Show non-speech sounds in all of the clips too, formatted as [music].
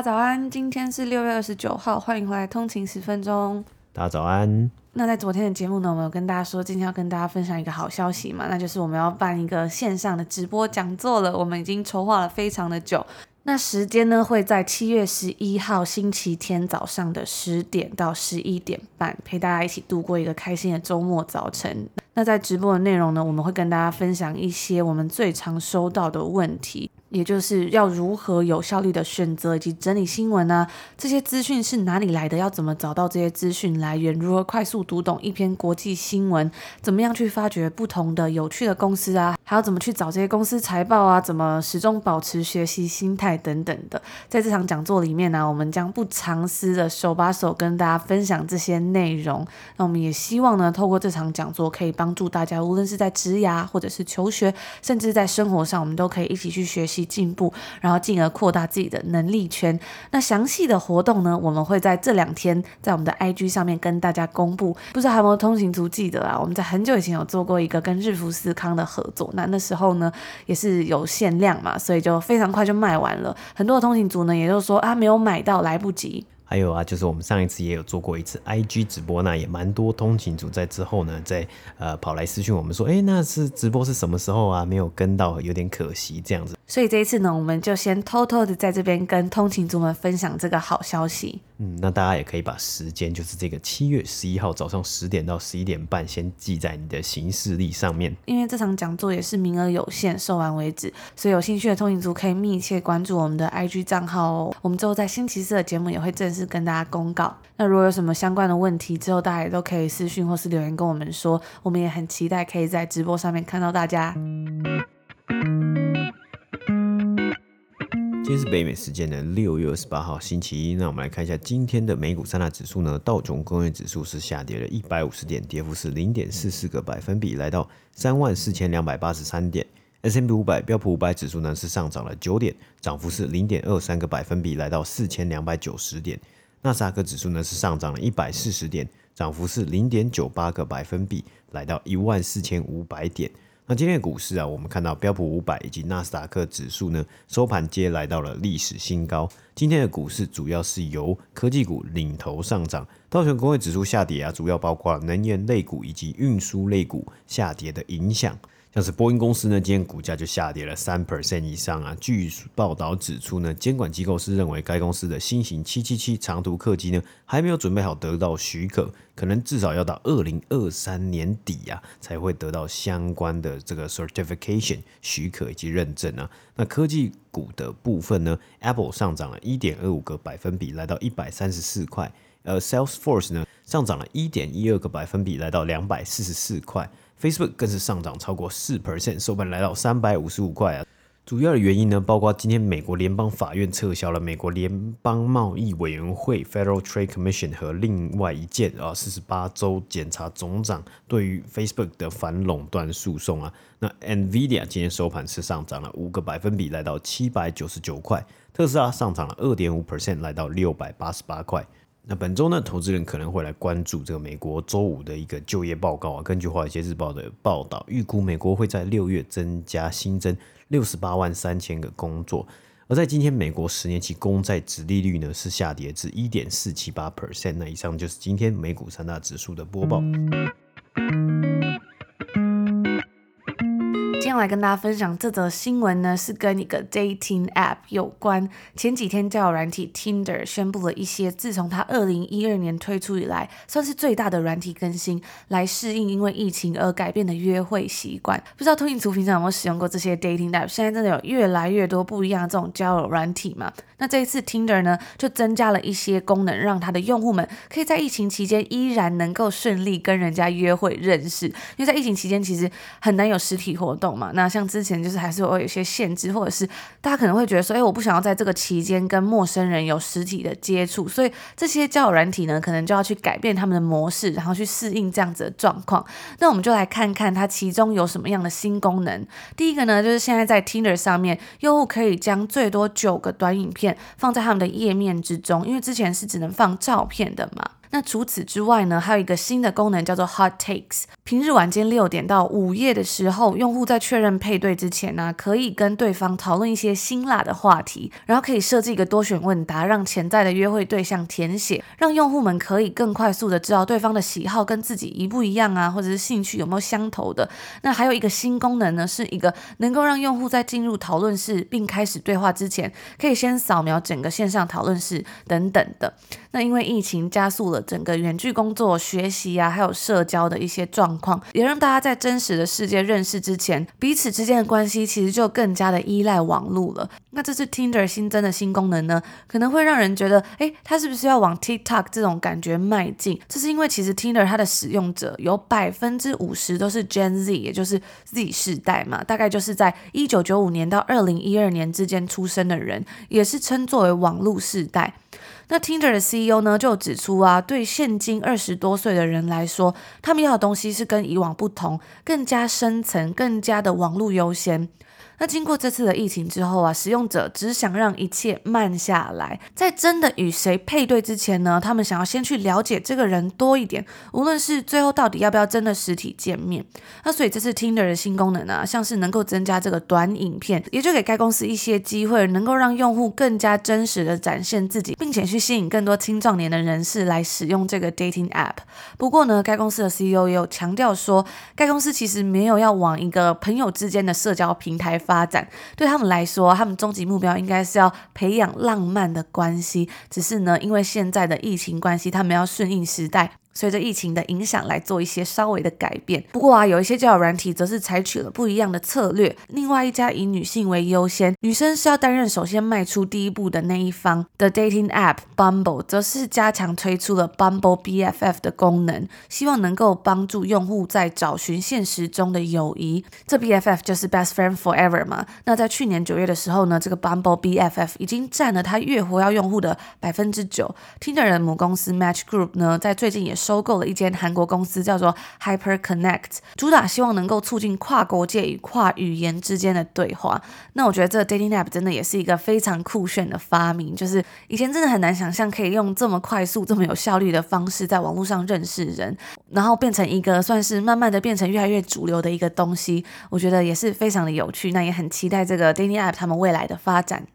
家早安，今天是六月二十九号，欢迎回来通勤十分钟。大家早安。那在昨天的节目呢，我们有跟大家说，今天要跟大家分享一个好消息嘛，那就是我们要办一个线上的直播讲座了。我们已经筹划了非常的久，那时间呢会在七月十一号星期天早上的十点到十一点半，陪大家一起度过一个开心的周末早晨。那在直播的内容呢，我们会跟大家分享一些我们最常收到的问题。也就是要如何有效率的选择以及整理新闻啊，这些资讯是哪里来的？要怎么找到这些资讯来源？如何快速读懂一篇国际新闻？怎么样去发掘不同的有趣的公司啊？还要怎么去找这些公司财报啊？怎么始终保持学习心态等等的？在这场讲座里面呢，我们将不藏私的手把手跟大家分享这些内容。那我们也希望呢，透过这场讲座可以帮助大家，无论是在职涯或者是求学，甚至在生活上，我们都可以一起去学习。进步，然后进而扩大自己的能力圈。那详细的活动呢，我们会在这两天在我们的 IG 上面跟大家公布。不知道还有没有通勤族记得啊？我们在很久以前有做过一个跟日福斯康的合作，那那时候呢也是有限量嘛，所以就非常快就卖完了。很多的通勤族呢，也就是说啊，没有买到，来不及。还有啊，就是我们上一次也有做过一次 IG 直播，那也蛮多通勤族在之后呢，在呃跑来私讯我们说，哎，那是直播是什么时候啊？没有跟到，有点可惜这样子。所以这一次呢，我们就先偷偷的在这边跟通勤族们分享这个好消息。嗯，那大家也可以把时间，就是这个七月十一号早上十点到十一点半，先记在你的行事历上面。因为这场讲座也是名额有限，售完为止，所以有兴趣的通勤族可以密切关注我们的 IG 账号哦。我们之后在星期四的节目也会正式跟大家公告。那如果有什么相关的问题，之后大家也都可以私讯或是留言跟我们说，我们也很期待可以在直播上面看到大家。今天是北美时间的六月二十八号星期一，那我们来看一下今天的美股三大指数呢。道琼工业指数是下跌了一百五十点，跌幅是零点四四个百分比，来到三万四千两百八十三点。S M P 五百标普五百指数呢是上涨了九点，涨幅是零点二三个百分比，来到四千两百九十点。纳斯达克指数呢是上涨了一百四十点，涨幅是零点九八个百分比，来到一万四千五百点。那今天的股市啊，我们看到标普五百以及纳斯达克指数呢，收盘皆来到了历史新高。今天的股市主要是由科技股领头上涨，道琼工业指数下跌啊，主要包括能源类股以及运输类股下跌的影响。像是波音公司呢，今天股价就下跌了三 percent 以上啊。据报道指出呢，监管机构是认为该公司的新型七七七长途客机呢，还没有准备好得到许可，可能至少要到二零二三年底、啊，才会得到相关的这个 certification 许可以及认证啊。那科技股的部分呢，Apple 上涨了一点二五个百分比，来到一百三十四块；而 Salesforce 呢，上涨了一点一二个百分比，来到两百四十四块。Facebook 更是上涨超过四 percent，收盘来到三百五十五块啊。主要的原因呢，包括今天美国联邦法院撤销了美国联邦贸易委员会 （Federal Trade Commission） 和另外一件啊四十八州检察总长对于 Facebook 的反垄断诉讼啊。那 Nvidia 今天收盘是上涨了五个百分比，来到七百九十九块。特斯拉上涨了二点五 percent，来到六百八十八块。那本周呢，投资人可能会来关注这个美国周五的一个就业报告啊。根据华尔街日报的报道，预估美国会在六月增加新增六十八万三千个工作。而在今天，美国十年期公债殖利率呢是下跌至一点四七八 percent。那以上就是今天美股三大指数的播报。今天来跟大家分享这则新闻呢，是跟一个 dating app 有关。前几天交友软体 Tinder 宣布了一些自从它二零一二年推出以来，算是最大的软体更新，来适应因为疫情而改变的约会习惯。不知道通勤族平常有没有使用过这些 dating app？现在真的有越来越多不一样的这种交友软体嘛？那这一次 Tinder 呢，就增加了一些功能，让它的用户们可以在疫情期间依然能够顺利跟人家约会认识。因为在疫情期间，其实很难有实体活动。那像之前就是还是会有一些限制，或者是大家可能会觉得说，哎，我不想要在这个期间跟陌生人有实体的接触，所以这些交友软体呢，可能就要去改变他们的模式，然后去适应这样子的状况。那我们就来看看它其中有什么样的新功能。第一个呢，就是现在在 Tinder 上面，用户可以将最多九个短影片放在他们的页面之中，因为之前是只能放照片的嘛。那除此之外呢，还有一个新的功能叫做 Hot Takes。平日晚间六点到午夜的时候，用户在确认配对之前呢，可以跟对方讨论一些辛辣的话题，然后可以设置一个多选问答，让潜在的约会对象填写，让用户们可以更快速的知道对方的喜好跟自己一不一样啊，或者是兴趣有没有相投的。那还有一个新功能呢，是一个能够让用户在进入讨论室并开始对话之前，可以先扫描整个线上讨论室等等的。那因为疫情加速了。整个远距工作、学习啊，还有社交的一些状况，也让大家在真实的世界认识之前，彼此之间的关系其实就更加的依赖网络了。那这次 Tinder 新增的新功能呢，可能会让人觉得，诶，它是不是要往 TikTok 这种感觉迈进？这是因为其实 Tinder 它的使用者有百分之五十都是 Gen Z，也就是 Z 世代嘛，大概就是在一九九五年到二零一二年之间出生的人，也是称作为网络世代。那 Tinder 的 CEO 呢，就指出啊，对现今二十多岁的人来说，他们要的东西是跟以往不同，更加深层，更加的网络优先。那经过这次的疫情之后啊，使用者只想让一切慢下来，在真的与谁配对之前呢，他们想要先去了解这个人多一点，无论是最后到底要不要真的实体见面。那所以这次 Tinder 的新功能啊，像是能够增加这个短影片，也就给该公司一些机会，能够让用户更加真实的展现自己，并且去吸引更多青壮年的人士来使用这个 dating app。不过呢，该公司的 CEO 也有强调说，该公司其实没有要往一个朋友之间的社交平台发展，对他们来说，他们终极目标应该是要培养浪漫的关系。只是呢，因为现在的疫情关系，他们要顺应时代。随着疫情的影响来做一些稍微的改变。不过啊，有一些交友软体则是采取了不一样的策略。另外一家以女性为优先，女生是要担任首先迈出第一步的那一方 The dating app Bumble，则是加强推出了 Bumble BFF 的功能，希望能够帮助用户在找寻现实中的友谊。这 BFF 就是 Best Friend Forever 嘛。那在去年九月的时候呢，这个 Bumble BFF 已经占了它月活跃用户的百分之九。Tinder 母公司 Match Group 呢，在最近也收购了一间韩国公司，叫做 Hyper Connect，主打希望能够促进跨国界与跨语言之间的对话。那我觉得这个 dating app 真的也是一个非常酷炫的发明，就是以前真的很难想象可以用这么快速、这么有效率的方式在网络上认识人，然后变成一个算是慢慢的变成越来越主流的一个东西。我觉得也是非常的有趣，那也很期待这个 dating app 他们未来的发展。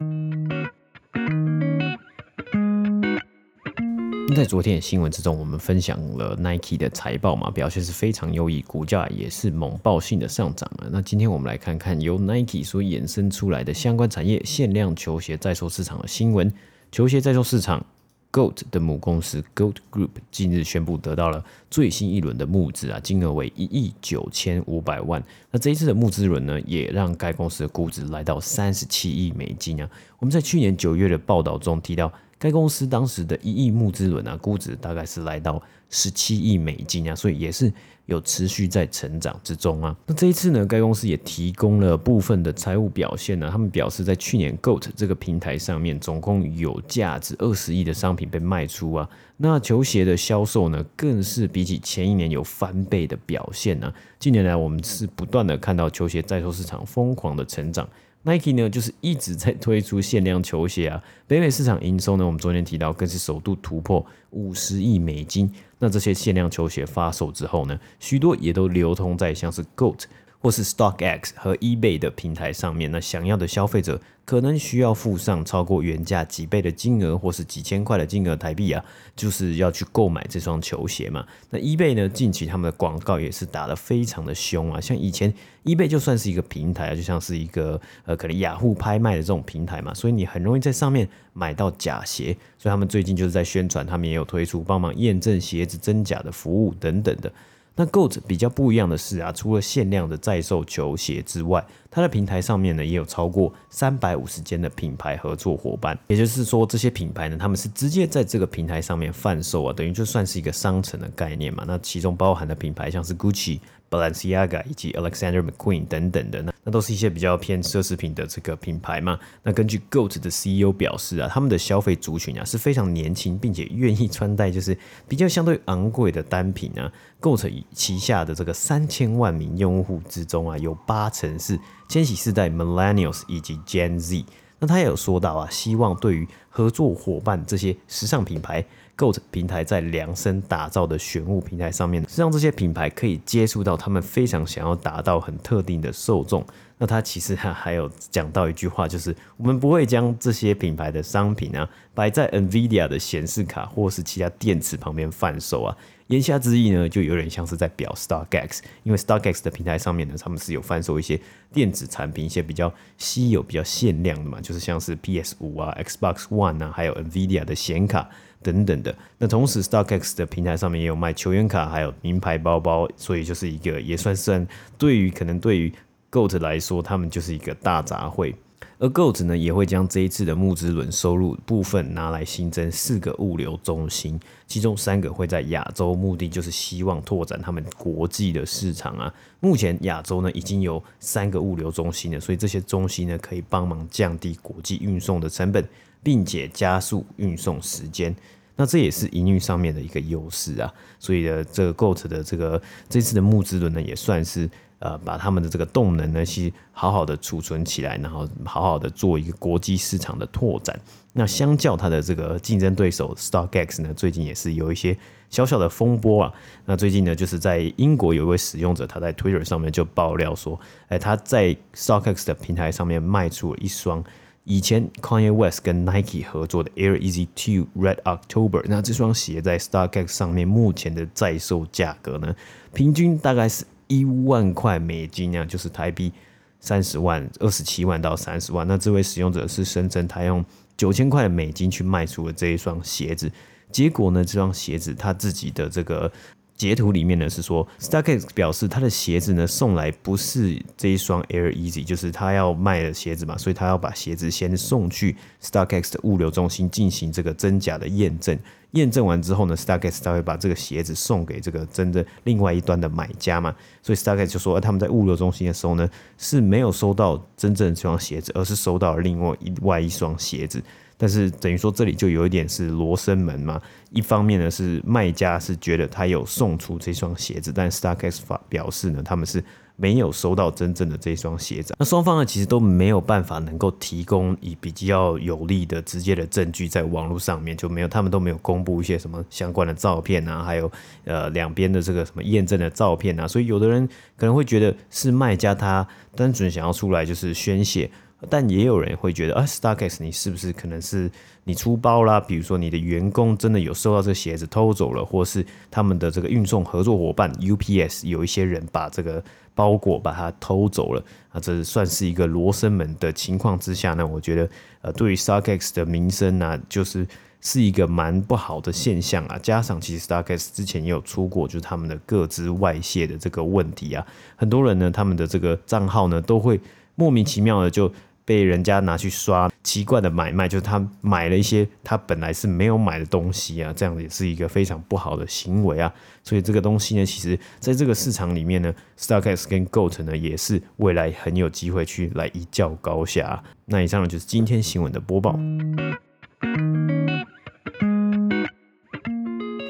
在昨天的新闻之中，我们分享了 Nike 的财报嘛，表现是非常优异，股价也是猛爆性的上涨了。那今天我们来看看由 Nike 所衍生出来的相关产业限量球鞋在售市场的新闻。球鞋在售市场，GOAT 的母公司 GOAT Group 近日宣布得到了最新一轮的募资啊，金额为一亿九千五百万。那这一次的募资轮呢，也让该公司的估值来到三十七亿美金啊。我们在去年九月的报道中提到。该公司当时的一亿募资轮啊，估值大概是来到十七亿美金啊，所以也是有持续在成长之中啊。那这一次呢，该公司也提供了部分的财务表现呢，他们表示在去年 GOAT 这个平台上面，总共有价值二十亿的商品被卖出啊。那球鞋的销售呢，更是比起前一年有翻倍的表现呢。近年来，我们是不断的看到球鞋在售市场疯狂的成长。Nike 呢，就是一直在推出限量球鞋啊。北美市场营收呢，我们昨天提到，更是首度突破五十亿美金。那这些限量球鞋发售之后呢，许多也都流通在像是 GOAT 或是 StockX 和 eBay 的平台上面。那想要的消费者，可能需要付上超过原价几倍的金额，或是几千块的金额台币啊，就是要去购买这双球鞋嘛。那 eBay 呢，近期他们的广告也是打得非常的凶啊。像以前 eBay 就算是一个平台啊，就像是一个呃，可能雅虎拍卖的这种平台嘛，所以你很容易在上面买到假鞋。所以他们最近就是在宣传，他们也有推出帮忙验证鞋子真假的服务等等的。那 GOAT 比较不一样的是啊，除了限量的在售球鞋之外，它的平台上面呢也有超过三百五十间的品牌合作伙伴，也就是说这些品牌呢，他们是直接在这个平台上面贩售啊，等于就算是一个商城的概念嘛。那其中包含的品牌像是 Gucci、Balenciaga 以及 Alexander McQueen 等等的。那那都是一些比较偏奢侈品的这个品牌嘛。那根据 GOAT 的 CEO 表示啊，他们的消费族群啊是非常年轻，并且愿意穿戴就是比较相对昂贵的单品啊。GOAT 旗下的这个三千万名用户之中啊，有八成是千禧世代 Millennials 以及 Gen Z。他也有说到啊，希望对于合作伙伴这些时尚品牌。GOAT 平台在量身打造的选物平台上面，让这些品牌可以接触到他们非常想要达到很特定的受众。那他其实还还有讲到一句话，就是我们不会将这些品牌的商品啊摆在 NVIDIA 的显示卡或是其他电池旁边贩售啊。言下之意呢，就有点像是在表 StockX，因为 StockX 的平台上面呢，他们是有贩售一些电子产品，一些比较稀有、比较限量的嘛，就是像是 PS 五啊、Xbox One 啊，还有 NVIDIA 的显卡。等等的，那同时 StockX 的平台上面也有卖球员卡，还有名牌包包，所以就是一个也算是对于可能对于 GOAT 来说，他们就是一个大杂烩。而 GOAT 呢，也会将这一次的募资轮收入部分拿来新增四个物流中心，其中三个会在亚洲，目的就是希望拓展他们国际的市场啊。目前亚洲呢已经有三个物流中心了，所以这些中心呢可以帮忙降低国际运送的成本，并且加速运送时间。那这也是营运上面的一个优势啊，所以呢，这个 GOAT 的这个这次的募资轮呢，也算是呃把他们的这个动能呢，去好好的储存起来，然后好好的做一个国际市场的拓展。那相较它的这个竞争对手 StockX 呢，最近也是有一些小小的风波啊。那最近呢，就是在英国有一位使用者，他在 Twitter 上面就爆料说，哎，他在 StockX 的平台上面卖出了一双。以前 Kanye West 跟 Nike 合作的 Air Easy Two Red October，那这双鞋在 StockX 上面目前的在售价格呢，平均大概是一万块美金啊，就是台币三十万、二十七万到三十万。那这位使用者是声称他用九千块美金去卖出了这一双鞋子，结果呢，这双鞋子他自己的这个。截图里面呢是说，StockX 表示他的鞋子呢送来不是这一双 Air Easy，就是他要卖的鞋子嘛，所以他要把鞋子先送去 StockX 的物流中心进行这个真假的验证。验证完之后呢，StockX 他会把这个鞋子送给这个真的另外一端的买家嘛，所以 StockX 就说他们在物流中心的时候呢是没有收到真正的这双鞋子，而是收到了另外一外一双鞋子。但是等于说这里就有一点是罗生门嘛，一方面呢是卖家是觉得他有送出这双鞋子，但 StockX 表示呢他们是没有收到真正的这双鞋子。那双方呢其实都没有办法能够提供以比较有力的直接的证据在网络上面，就没有他们都没有公布一些什么相关的照片啊，还有呃两边的这个什么验证的照片啊，所以有的人可能会觉得是卖家他单纯想要出来就是宣泄。但也有人会觉得啊，StockX，你是不是可能是你出包啦？比如说你的员工真的有收到这鞋子偷走了，或是他们的这个运送合作伙伴 UPS 有一些人把这个包裹把它偷走了啊，这算是一个罗生门的情况之下呢，我觉得呃，对于 StockX 的名声呢，就是是一个蛮不好的现象啊。加上其实 StockX 之前也有出过就是他们的个资外泄的这个问题啊，很多人呢他们的这个账号呢都会莫名其妙的就。被人家拿去刷奇怪的买卖，就是他买了一些他本来是没有买的东西啊，这样也是一个非常不好的行为啊。所以这个东西呢，其实在这个市场里面呢，Starkex 跟 GOAT 呢也是未来很有机会去来一较高下。那以上呢就是今天新闻的播报。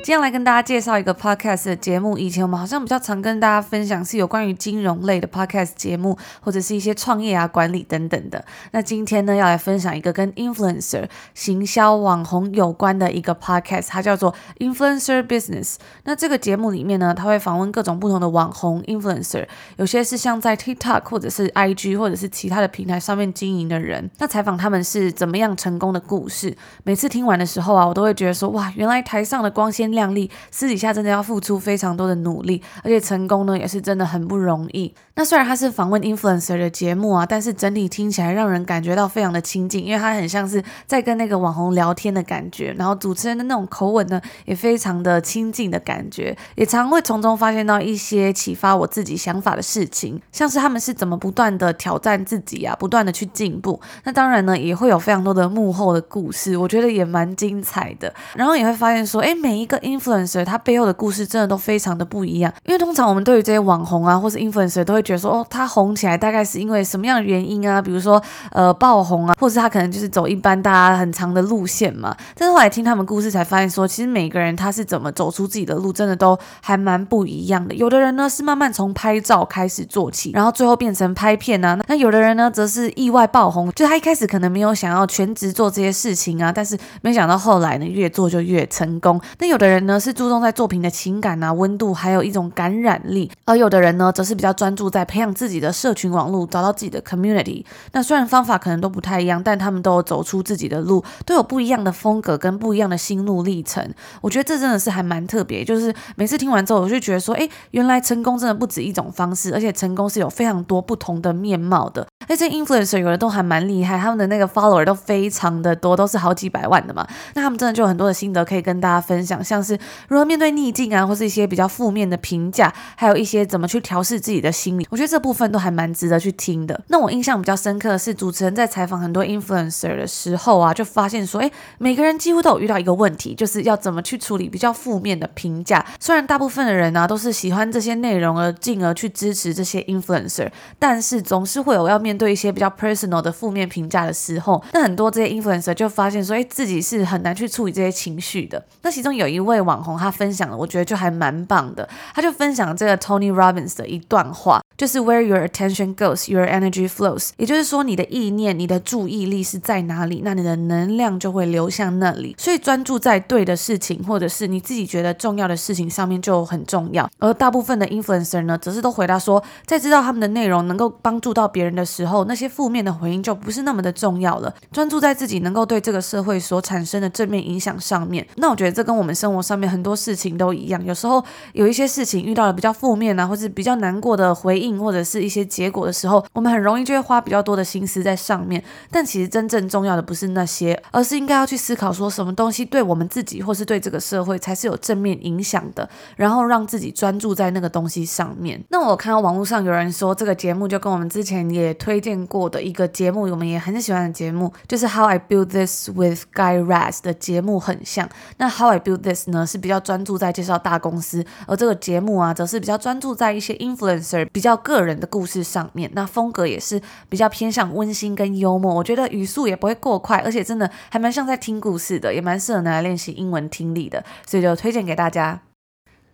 今天来跟大家介绍一个 podcast 的节目。以前我们好像比较常跟大家分享是有关于金融类的 podcast 节目，或者是一些创业啊、管理等等的。那今天呢，要来分享一个跟 influencer 行销网红有关的一个 podcast，它叫做 Influencer Business。那这个节目里面呢，它会访问各种不同的网红 influencer，有些是像在 TikTok 或者是 IG 或者是其他的平台上面经营的人。那采访他们是怎么样成功的故事。每次听完的时候啊，我都会觉得说，哇，原来台上的光鲜。靓丽，私底下真的要付出非常多的努力，而且成功呢也是真的很不容易。那虽然它是访问 influencer 的节目啊，但是整体听起来让人感觉到非常的亲近，因为它很像是在跟那个网红聊天的感觉。然后主持人的那种口吻呢，也非常的亲近的感觉，也常会从中发现到一些启发我自己想法的事情，像是他们是怎么不断的挑战自己啊，不断的去进步。那当然呢，也会有非常多的幕后的故事，我觉得也蛮精彩的。然后也会发现说，哎，每一个 influencer 他背后的故事真的都非常的不一样。因为通常我们对于这些网红啊，或是 influencer 都会觉得说，哦，他红起来大概是因为什么样的原因啊？比如说呃爆红啊，或是他可能就是走一般大家很长的路线嘛。但是后来听他们故事才发现说，其实每个人他是怎么走出自己的路，真的都还蛮不一样的。有的人呢是慢慢从拍照开始做起，然后最后变成拍片啊。那有的人呢则是意外爆红，就他一开始可能没有想要全职做这些事情啊，但是没想到后来呢越做就越成功。那有的人人呢是注重在作品的情感啊、温度，还有一种感染力，而有的人呢则是比较专注在培养自己的社群网络，找到自己的 community。那虽然方法可能都不太一样，但他们都有走出自己的路，都有不一样的风格跟不一样的心路历程。我觉得这真的是还蛮特别，就是每次听完之后，我就觉得说，哎，原来成功真的不止一种方式，而且成功是有非常多不同的面貌的。那些 influencer 有的都还蛮厉害，他们的那个 follower 都非常的多，都是好几百万的嘛。那他们真的就有很多的心得可以跟大家分享，像是如何面对逆境啊，或是一些比较负面的评价，还有一些怎么去调试自己的心理。我觉得这部分都还蛮值得去听的。那我印象比较深刻的是，主持人在采访很多 influencer 的时候啊，就发现说，哎，每个人几乎都有遇到一个问题，就是要怎么去处理比较负面的评价。虽然大部分的人啊都是喜欢这些内容而进而去支持这些 influencer，但是总是会有要面对一些比较 personal 的负面评价的时候，那很多这些 influencer 就发现说，哎，自己是很难去处理这些情绪的。那其中有一位网红，他分享了，我觉得就还蛮棒的。他就分享这个 Tony Robbins 的一段话，就是 Where your attention goes, your energy flows。也就是说，你的意念、你的注意力是在哪里，那你的能量就会流向那里。所以专注在对的事情，或者是你自己觉得重要的事情上面就很重要。而大部分的 influencer 呢，则是都回答说，在知道他们的内容能够帮助到别人的时候，那些负面的回应就不是那么的重要了。专注在自己能够对这个社会所产生的正面影响上面。那我觉得这跟我们生活上面很多事情都一样。有时候有一些事情遇到了比较负面啊，或是比较难过的回应，或者是一些结果的时候，我们很容易就会花比较多的心思在上面。但其实真正重要的不是那些，而是应该要去思考说什么东西对我们自己或是对这个社会才是有正面影响的，然后让自己专注在那个东西上面。那我看到网络上有人说，这个节目就跟我们之前也推荐过的一个节目，我们也很喜欢的节目，就是 How I Built This with Guy Raz 的节目很像。那 How I Built This 呢是比较专注在介绍大公司，而这个节目啊则是比较专注在一些 influencer 比较个人的故事上面。那风格也是比较偏向温馨跟幽默，我觉得语速也不会过快，而且真的还蛮像在听故事的，也蛮适合拿来练习英文听力的，所以就推荐给大家。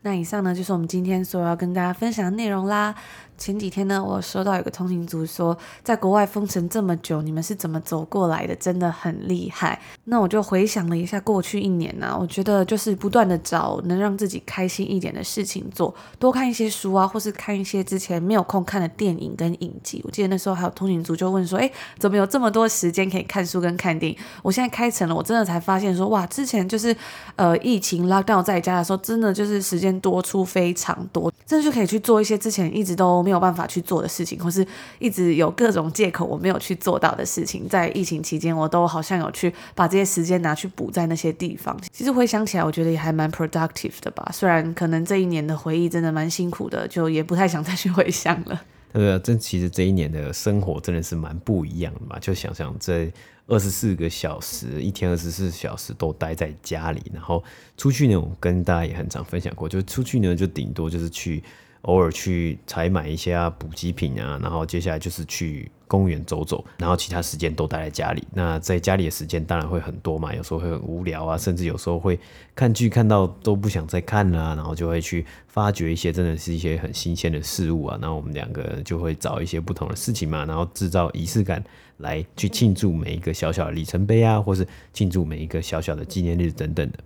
那以上呢就是我们今天所要跟大家分享的内容啦。前几天呢，我收到有个通勤族说，在国外封城这么久，你们是怎么走过来的？真的很厉害。那我就回想了一下过去一年呢、我觉得就是不断的找能让自己开心一点的事情做，多看一些书啊，或是看一些之前没有空看的电影跟影集。我记得那时候还有通勤族就问说，哎，怎么有这么多时间可以看书跟看电影？我现在开成了，我真的才发现说，哇，之前就是呃疫情 lockdown 在家的时候，真的就是时间多出非常多，真的就可以去做一些之前一直都没有。办法去做的事情，或是一直有各种借口我没有去做到的事情，在疫情期间，我都好像有去把这些时间拿去补在那些地方。其实回想起来，我觉得也还蛮 productive 的吧。虽然可能这一年的回忆真的蛮辛苦的，就也不太想再去回想了。对啊，这其实这一年的生活真的是蛮不一样的嘛。就想想这二十四个小时，一天二十四小时都待在家里，然后出去呢，我跟大家也很常分享过，就出去呢，就顶多就是去。偶尔去采买一些补给品啊，然后接下来就是去公园走走，然后其他时间都待在家里。那在家里的时间当然会很多嘛，有时候会很无聊啊，甚至有时候会看剧看到都不想再看了，然后就会去发掘一些真的是一些很新鲜的事物啊。那我们两个就会找一些不同的事情嘛，然后制造仪式感来去庆祝每一个小小的里程碑啊，或是庆祝每一个小小的纪念日等等的。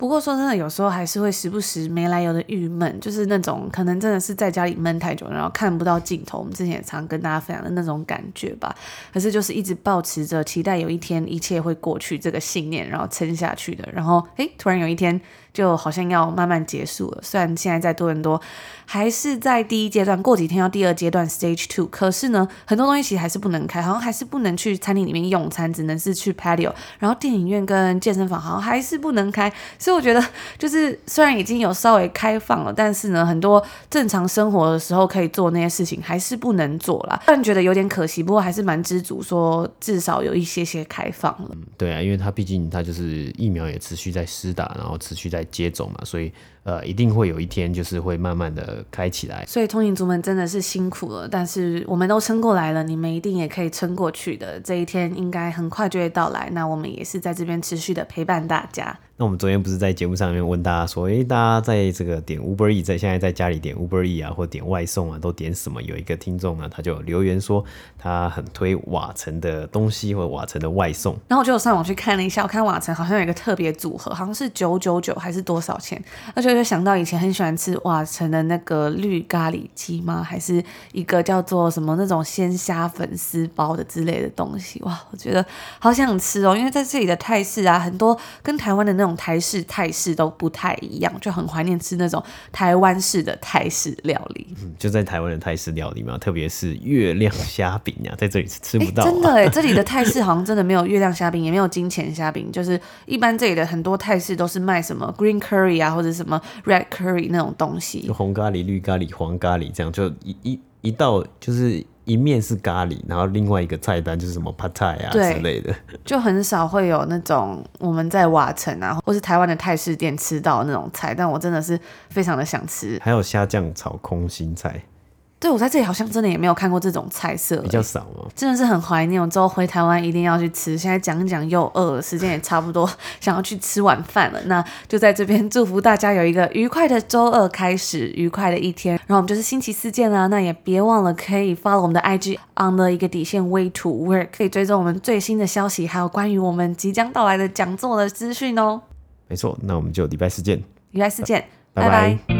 不过说真的，有时候还是会时不时没来由的郁闷，就是那种可能真的是在家里闷太久，然后看不到镜头。我们之前也常跟大家分享的那种感觉吧。可是就是一直保持着期待有一天一切会过去这个信念，然后撑下去的。然后诶，突然有一天。就好像要慢慢结束了。虽然现在在多伦多还是在第一阶段，过几天要第二阶段 Stage Two，可是呢，很多东西其实还是不能开，好像还是不能去餐厅里面用餐，只能是去 Patio。然后电影院跟健身房好像还是不能开。所以我觉得，就是虽然已经有稍微开放了，但是呢，很多正常生活的时候可以做那些事情还是不能做啦。虽然觉得有点可惜，不过还是蛮知足，说至少有一些些开放了。对啊，因为它毕竟它就是疫苗也持续在施打，然后持续在。来接走嘛，所以呃，一定会有一天就是会慢慢的开起来。所以通勤族们真的是辛苦了，但是我们都撑过来了，你们一定也可以撑过去的。这一天应该很快就会到来，那我们也是在这边持续的陪伴大家。那我们昨天不是在节目上面问大家说，诶、欸，大家在这个点 Uber E，在现在在家里点 Uber E 啊，或点外送啊，都点什么？有一个听众呢，他就留言说，他很推瓦城的东西或瓦城的外送。然后我就上网去看了一下，我看瓦城好像有一个特别组合，好像是九九九还是多少钱？而且我就想到以前很喜欢吃瓦城的那个绿咖喱鸡吗？还是一个叫做什么那种鲜虾粉丝包的之类的东西？哇，我觉得好想吃哦，因为在这里的泰式啊，很多跟台湾的那种。台式、泰式都不太一样，就很怀念吃那种台湾式的泰式料理。[laughs] 嗯，就在台湾的泰式料理嘛，特别是月亮虾饼啊，在这里是吃不到、啊欸。真的哎，这里的泰式好像真的没有月亮虾饼，也没有金钱虾饼。就是一般这里的很多泰式都是卖什么 green curry 啊，或者什么 red curry 那种东西，就红咖喱、绿咖喱、黄咖喱这样，就一一一道就是。一面是咖喱，然后另外一个菜单就是什么 Pad Thai 啊之类的，就很少会有那种我们在瓦城啊，或是台湾的泰式店吃到那种菜，但我真的是非常的想吃。还有虾酱炒空心菜。对，我在这里好像真的也没有看过这种菜色，比较少哦。真的是很怀念。我之后回台湾一定要去吃。现在讲讲又饿了，时间也差不多，[laughs] 想要去吃晚饭了。那就在这边 [laughs] 祝福大家有一个愉快的周二开始，愉快的一天。然后我们就是星期四见啦。那也别忘了可以 follow 我们的 IG on the 一个底线 way to work，可以追踪我们最新的消息，还有关于我们即将到来的讲座的资讯哦。没错，那我们就礼拜四见。礼拜四见，拜拜。拜拜。